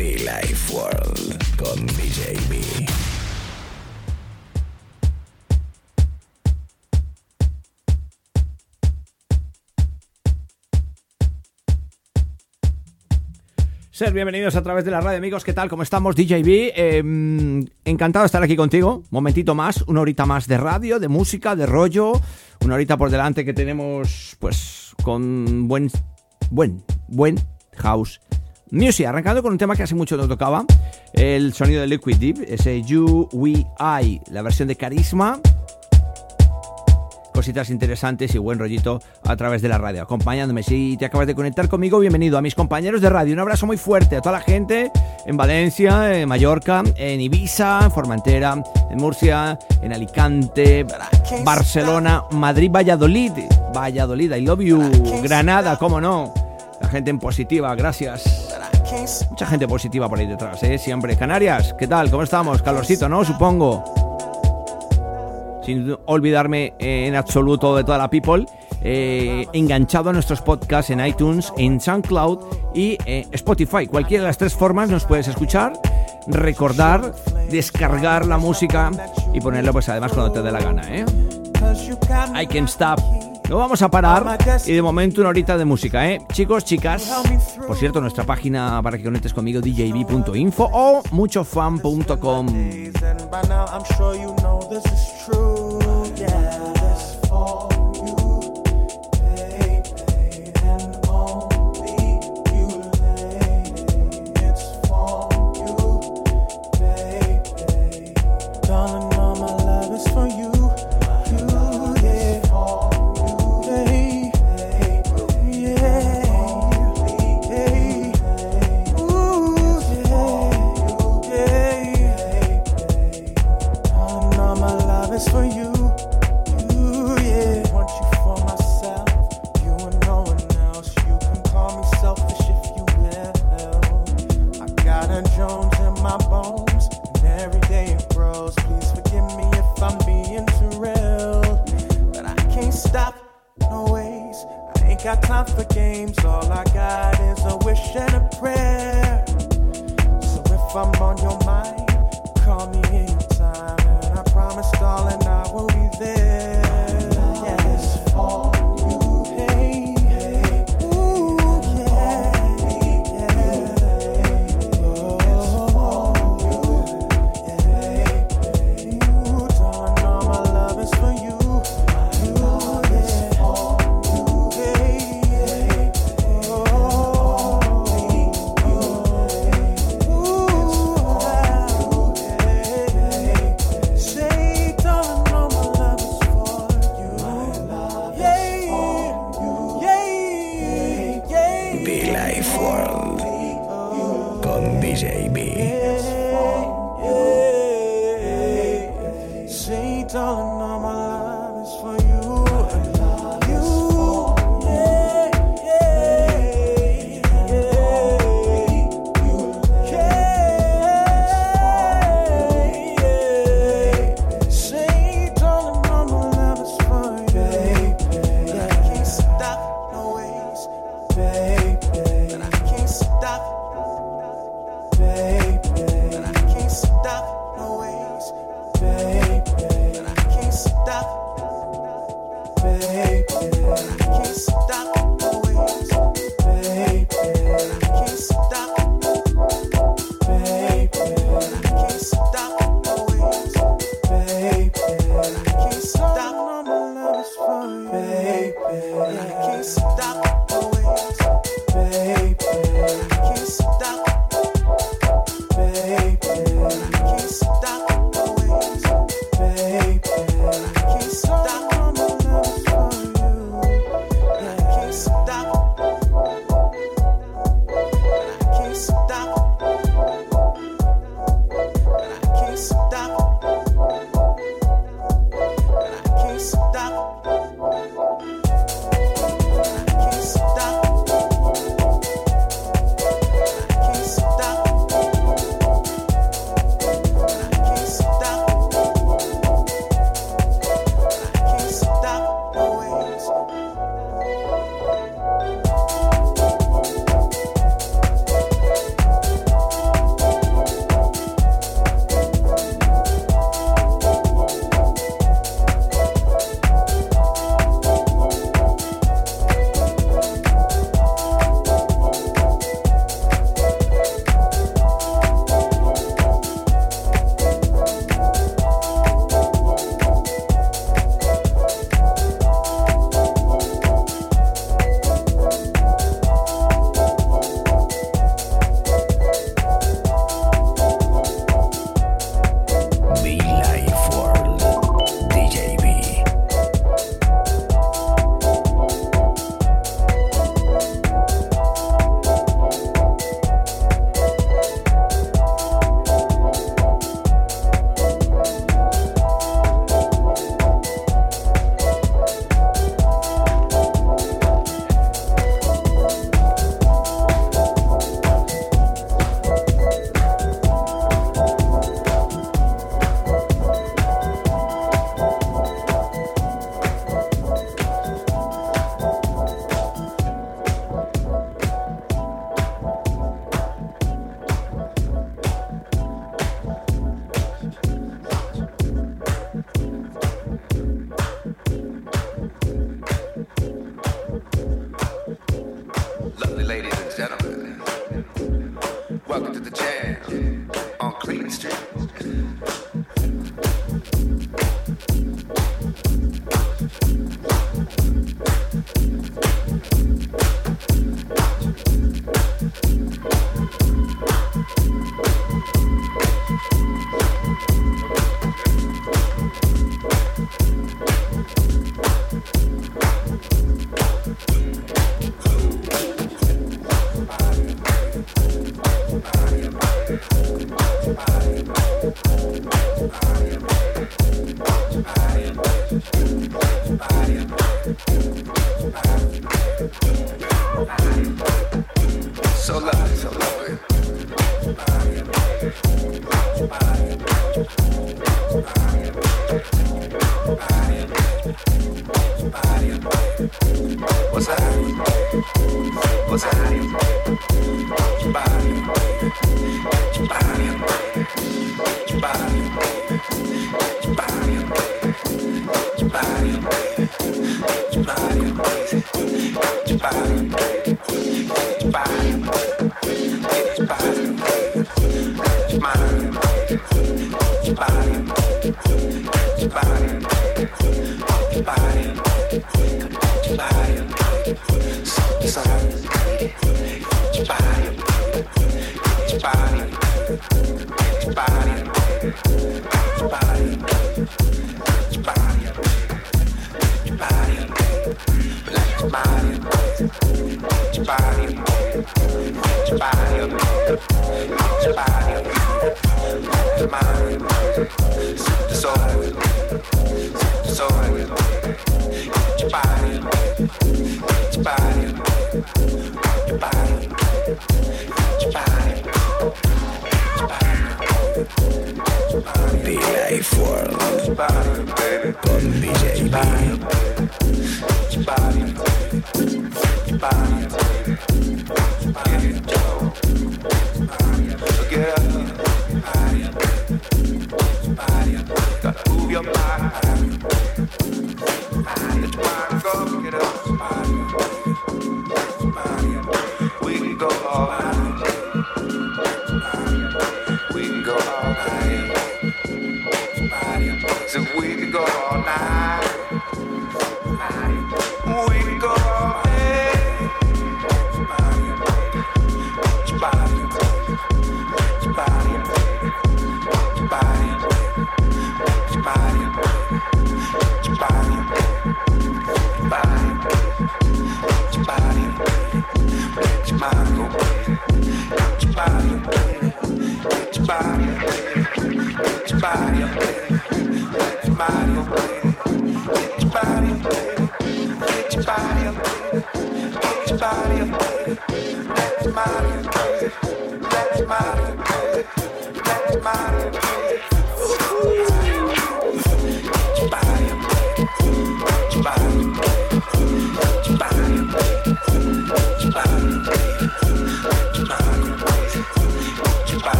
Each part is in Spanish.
Be Life World con DJB. Ser bienvenidos a través de la radio, amigos. ¿Qué tal? ¿Cómo estamos? DJB. Eh, encantado de estar aquí contigo. Momentito más, una horita más de radio, de música, de rollo. Una horita por delante que tenemos, pues, con buen, buen, buen house music. Arrancando con un tema que hace mucho no tocaba. El sonido de Liquid Deep, ese You, We, I, la versión de Carisma cositas interesantes y buen rollito a través de la radio, acompañándome. Si te acabas de conectar conmigo, bienvenido a mis compañeros de radio. Un abrazo muy fuerte a toda la gente en Valencia, en Mallorca, en Ibiza, en Formentera, en Murcia, en Alicante, Barcelona, Madrid, Valladolid. Valladolid, I love you. Granada, cómo no. La gente en positiva, gracias. Mucha gente positiva por ahí detrás, ¿eh? Siempre. Canarias, ¿qué tal? ¿Cómo estamos? Calorcito, ¿no? Supongo sin olvidarme eh, en absoluto de toda la people, eh, enganchado a nuestros podcasts en iTunes, en SoundCloud y eh, Spotify. Cualquiera de las tres formas nos puedes escuchar, recordar, descargar la música y ponerla pues además cuando te dé la gana. ¿eh? I can stop. No vamos a parar y de momento una horita de música, ¿eh? Chicos, chicas, por cierto, nuestra página para que conectes conmigo, djb.info o muchofan.com. con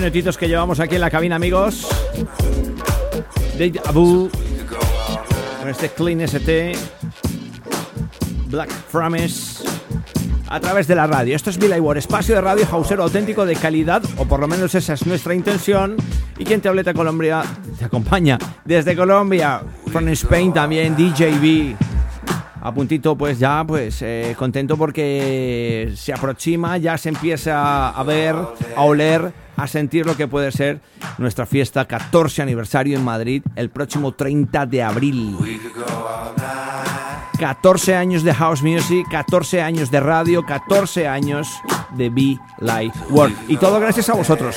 minutitos que llevamos aquí en la cabina, amigos. All night. con este Clean ST, Black Promise, a través de la radio. Esto es Billy Ward, espacio de radio hausero auténtico de calidad, o por lo menos esa es nuestra intención. Y quien te habla de Colombia, te acompaña desde Colombia, from Spain también, DJB. A puntito, pues ya, pues eh, contento porque se aproxima, ya se empieza a ver, a oler, a sentir lo que puede ser nuestra fiesta 14 aniversario en Madrid el próximo 30 de abril. We could go all night. 14 años de house music, 14 años de radio, 14 años de Be Light World. Y todo gracias a vosotros.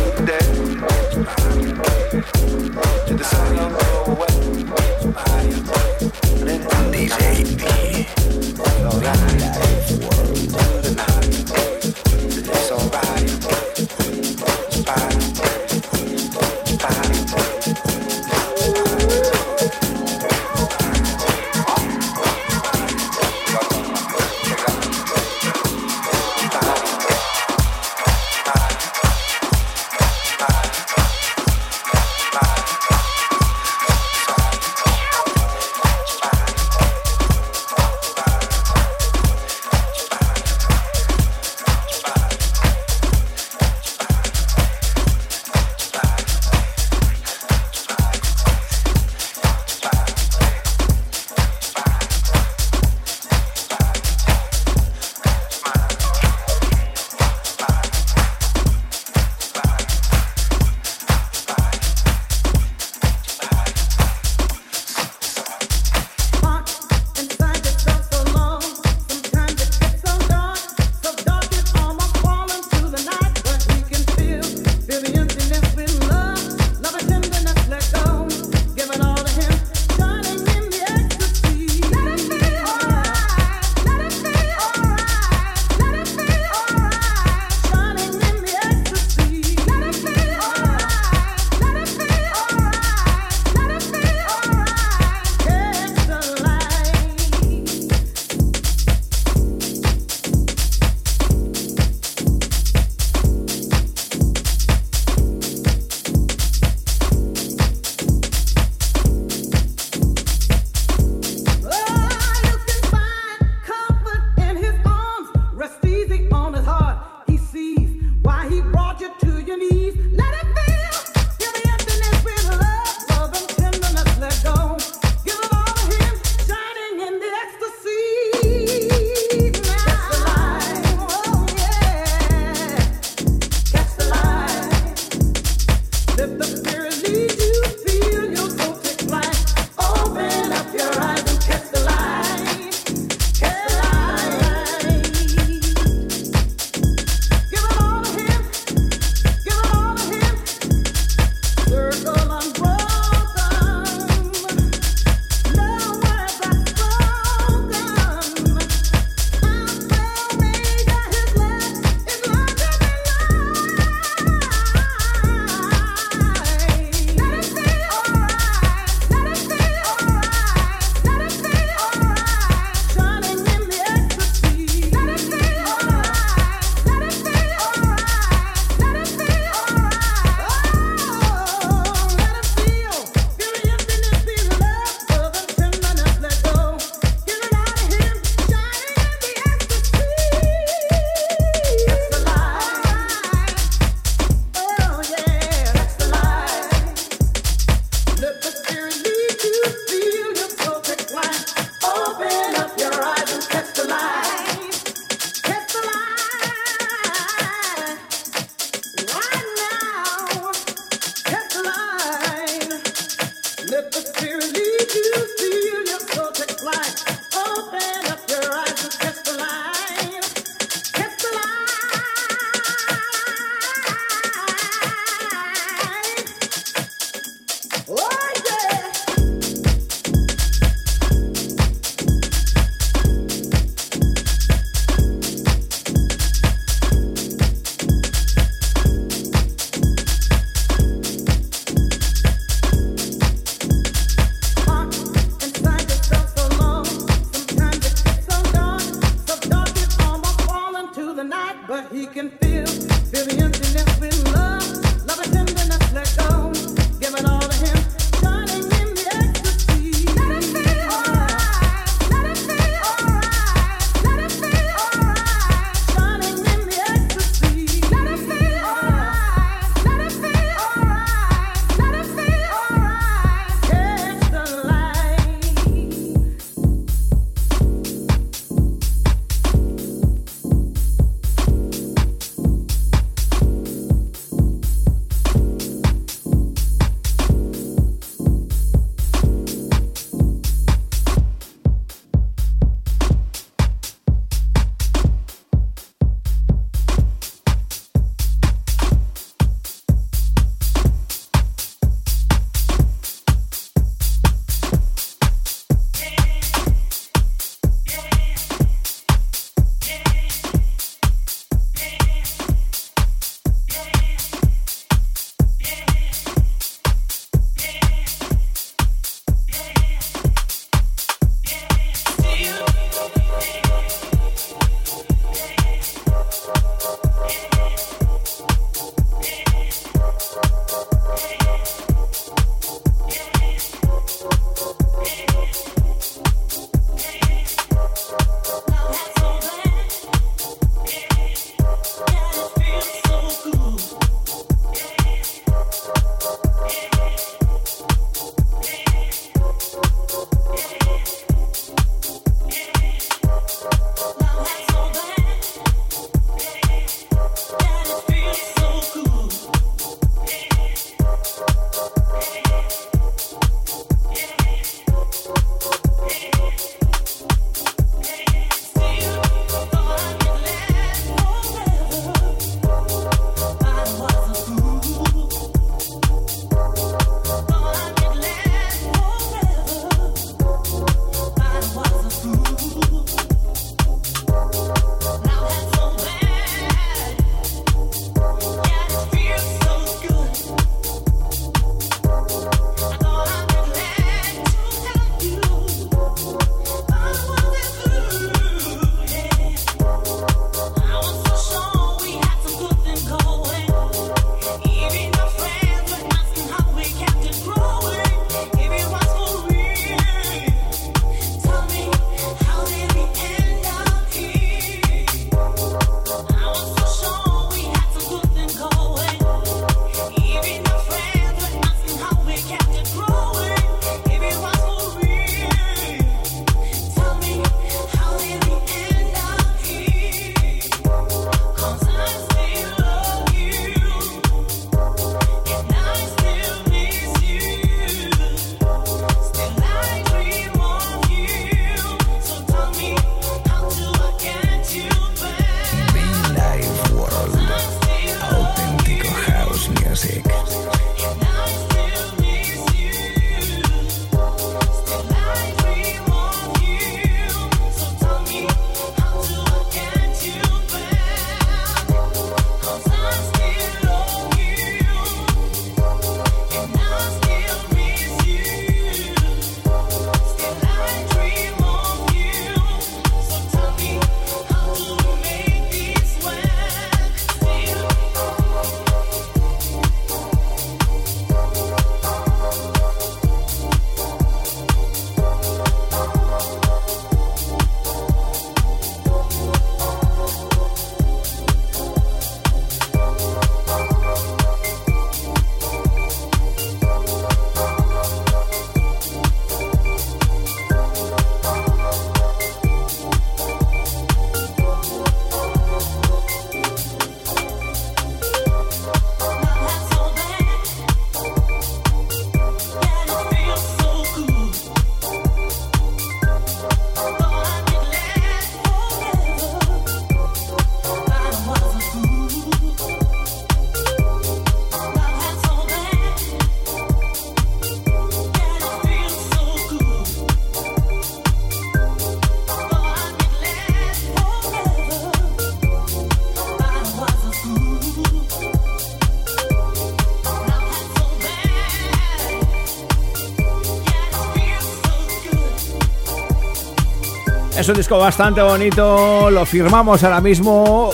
Es un disco bastante bonito, lo firmamos ahora mismo.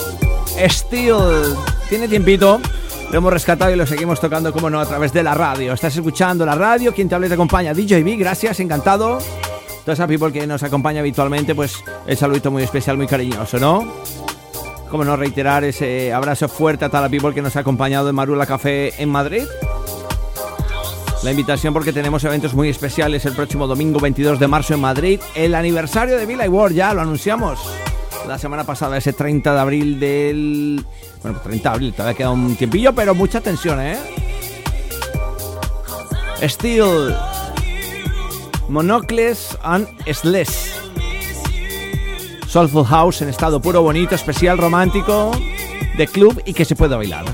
Steel, tiene tiempito. Lo hemos rescatado y lo seguimos tocando, como no, a través de la radio. Estás escuchando la radio, quien te habla y te acompaña, DJB, gracias, encantado. Toda esa people que nos acompaña habitualmente, pues el saludito muy especial, muy cariñoso, ¿no? Como no reiterar ese abrazo fuerte a toda la people que nos ha acompañado en Marula Café en Madrid la invitación porque tenemos eventos muy especiales el próximo domingo 22 de marzo en Madrid, el aniversario de Villa World, ya lo anunciamos la semana pasada, ese 30 de abril del... Bueno, pues 30 de abril, todavía queda un tiempillo, pero mucha tensión, ¿eh? Steel, Monocles and Sless. Soulful House en estado puro, bonito, especial, romántico, de club y que se pueda bailar.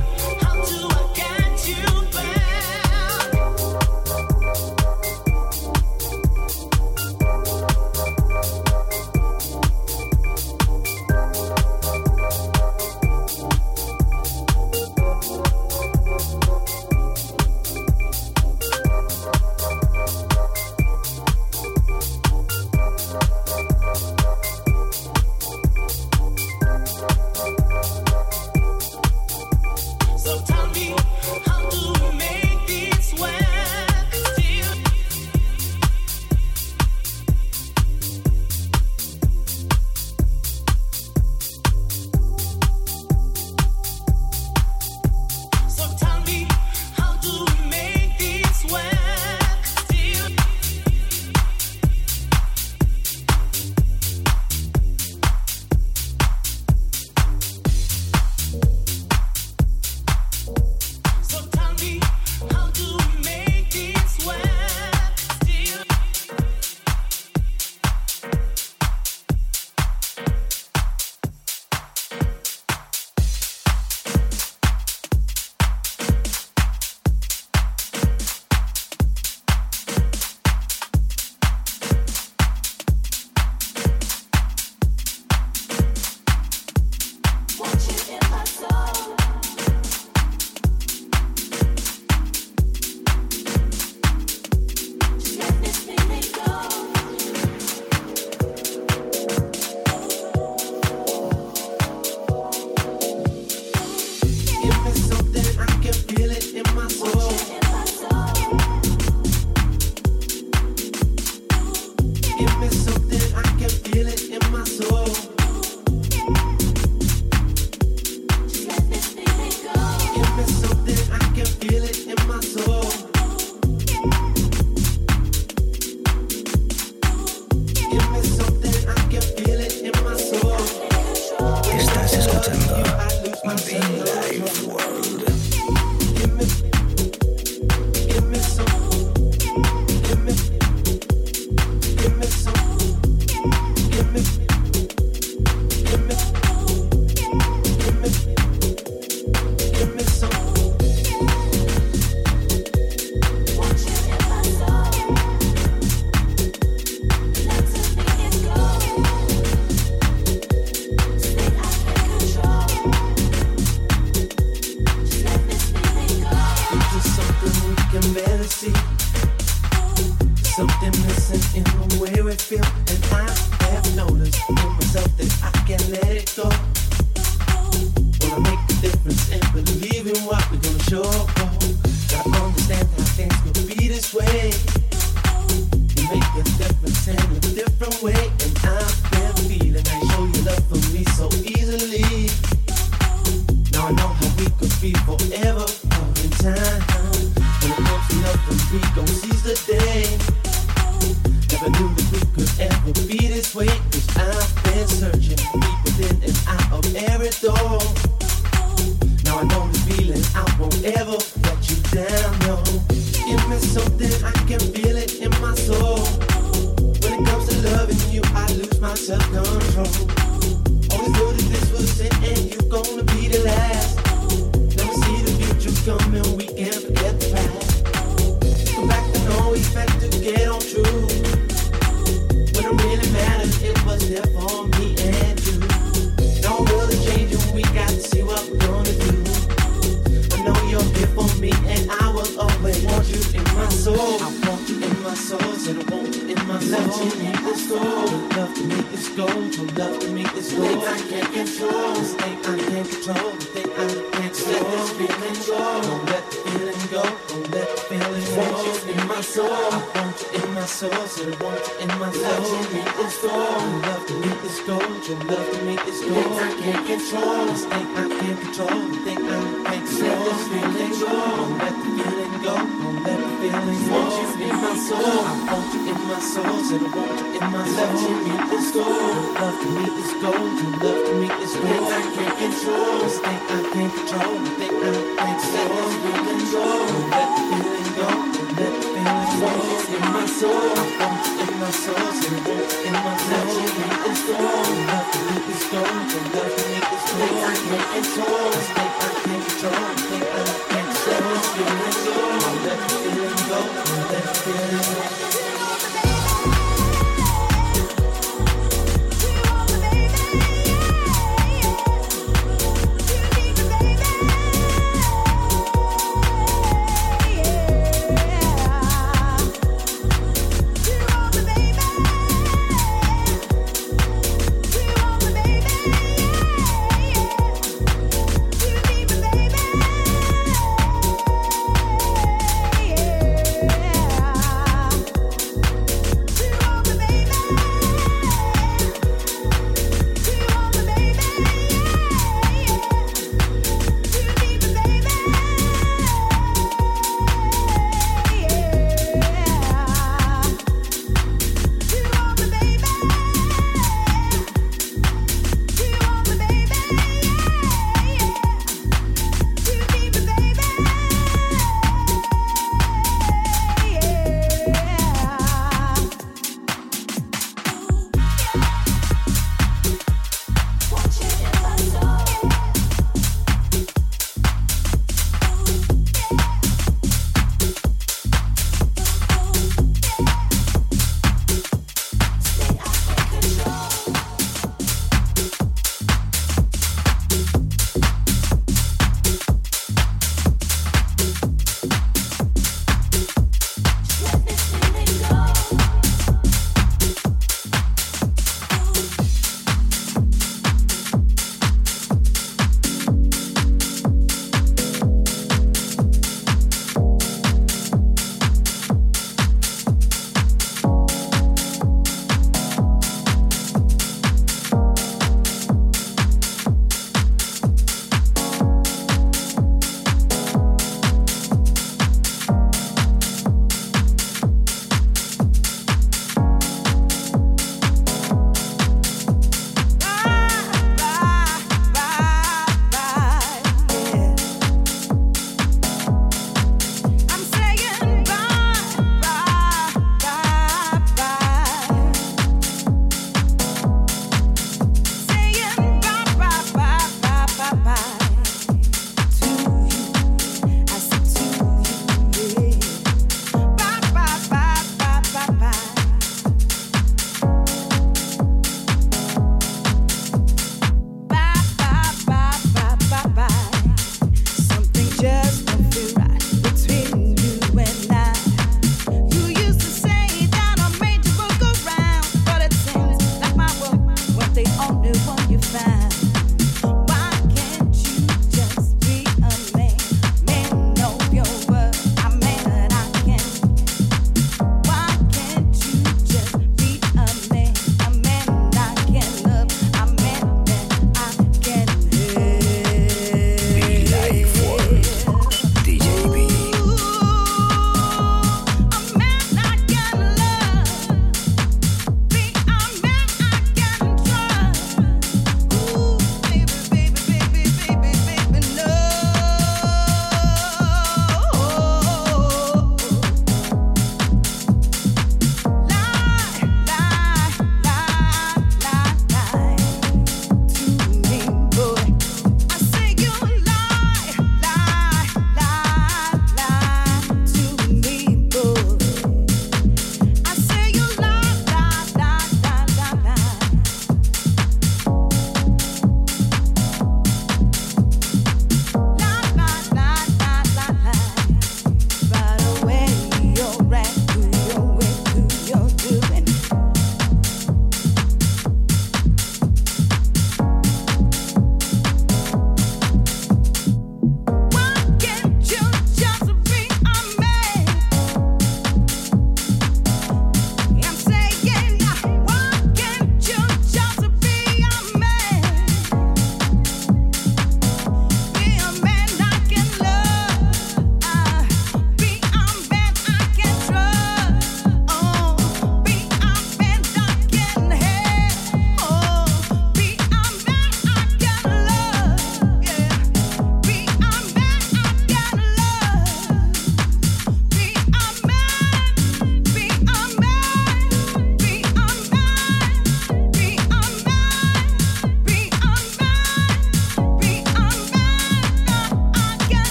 You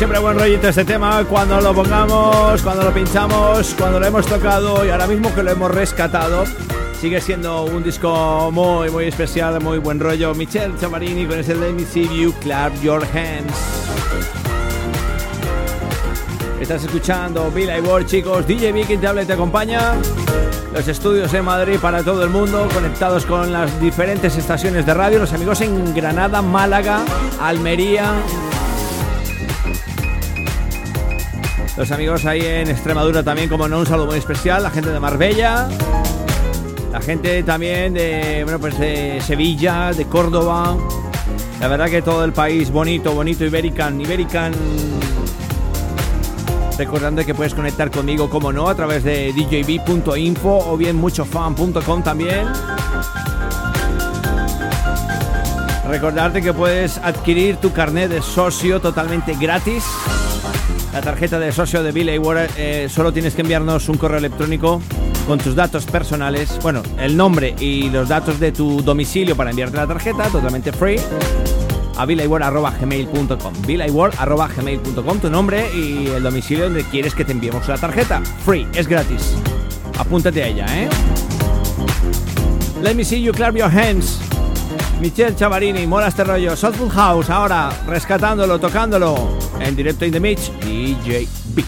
siempre, buen rollito este tema. Cuando lo pongamos, cuando lo pinchamos, cuando lo hemos tocado y ahora mismo que lo hemos rescatado, sigue siendo un disco muy, muy especial, muy buen rollo. Michelle Chamarini con ese Let Me See You, Clap Your Hands. Estás escuchando Bill Ward, chicos. DJ Vicky y te acompaña. Los estudios en Madrid para todo el mundo, conectados con las diferentes estaciones de radio. Los amigos en Granada, Málaga, Almería. Los amigos ahí en Extremadura también, como no, un saludo muy especial. La gente de Marbella. La gente también pues de Sevilla, de Córdoba. La verdad que todo el país bonito, bonito, Iberican, Iberican Recordando que puedes conectar conmigo, como no, a través de djb.info o bien muchofan.com también. Recordarte que puedes adquirir tu carnet de socio totalmente gratis. La tarjeta de socio de Billy Ward, eh, solo tienes que enviarnos un correo electrónico con tus datos personales, bueno, el nombre y los datos de tu domicilio para enviarte la tarjeta, totalmente free a bilayword.gmail.com bilayword.gmail.com tu nombre y el domicilio donde quieres que te enviemos la tarjeta. Free, es gratis. Apúntate a ella, ¿eh? Let me see you clap your hands. Michelle Chavarini, mola este rollo. Soulful House, ahora rescatándolo, tocándolo. En directo in the Mitch, DJ B.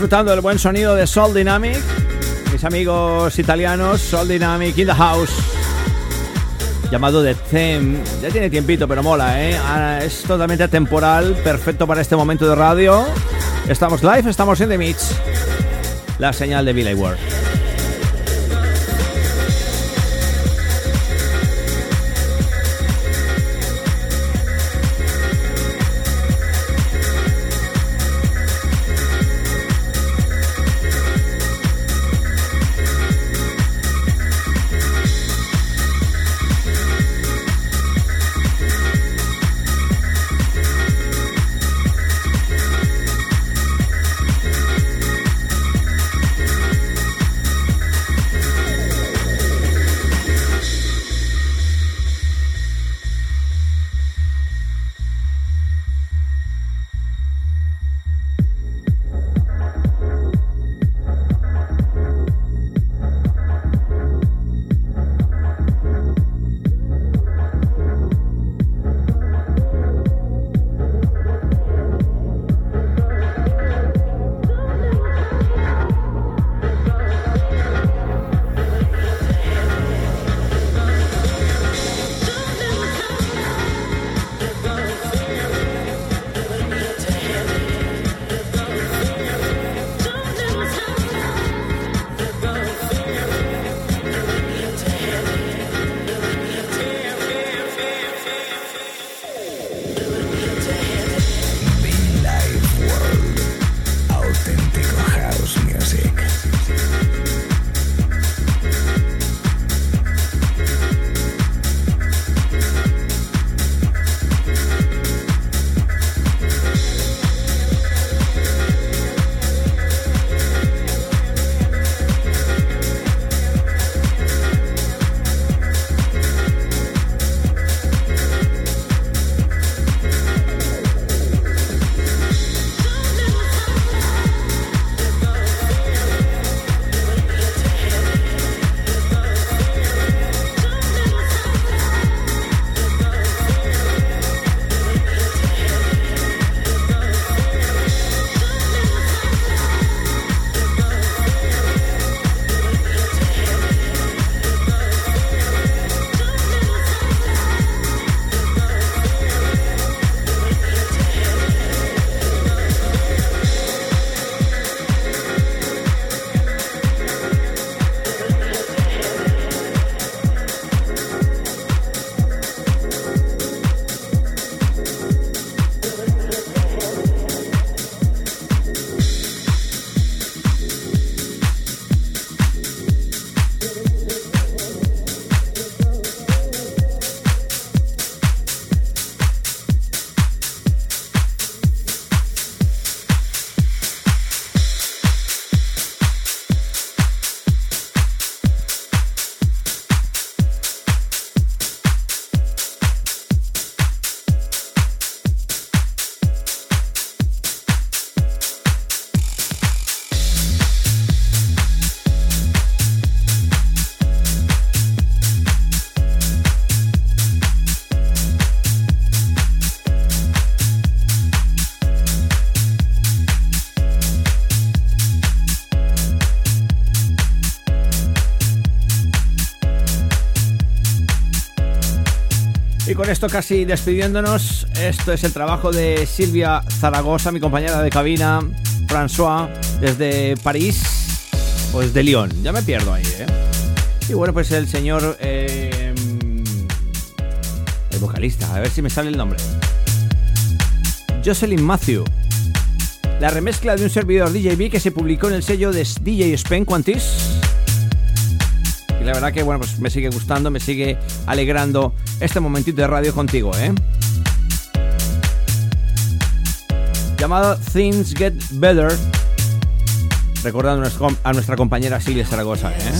disfrutando del buen sonido de Soul Dynamic. Mis amigos italianos, Soul Dynamic in the house. Llamado The Theme. Ya tiene tiempito, pero mola, ¿eh? Ah, Es totalmente temporal, perfecto para este momento de radio. Estamos live, estamos en The Mix. La señal de Billy Ward. Esto casi despidiéndonos, esto es el trabajo de Silvia Zaragoza, mi compañera de cabina, François, desde París o desde Lyon, ya me pierdo ahí, ¿eh? Y bueno, pues el señor, eh, el vocalista, a ver si me sale el nombre. Jocelyn Matthew. La remezcla de un servidor DJB que se publicó en el sello de DJ Spen Quantis. Y la verdad que bueno, pues me sigue gustando, me sigue alegrando este momentito de radio contigo, ¿eh? Llamado Things Get Better. Recordando a nuestra- compañera Silvia Zaragoza, ¿eh?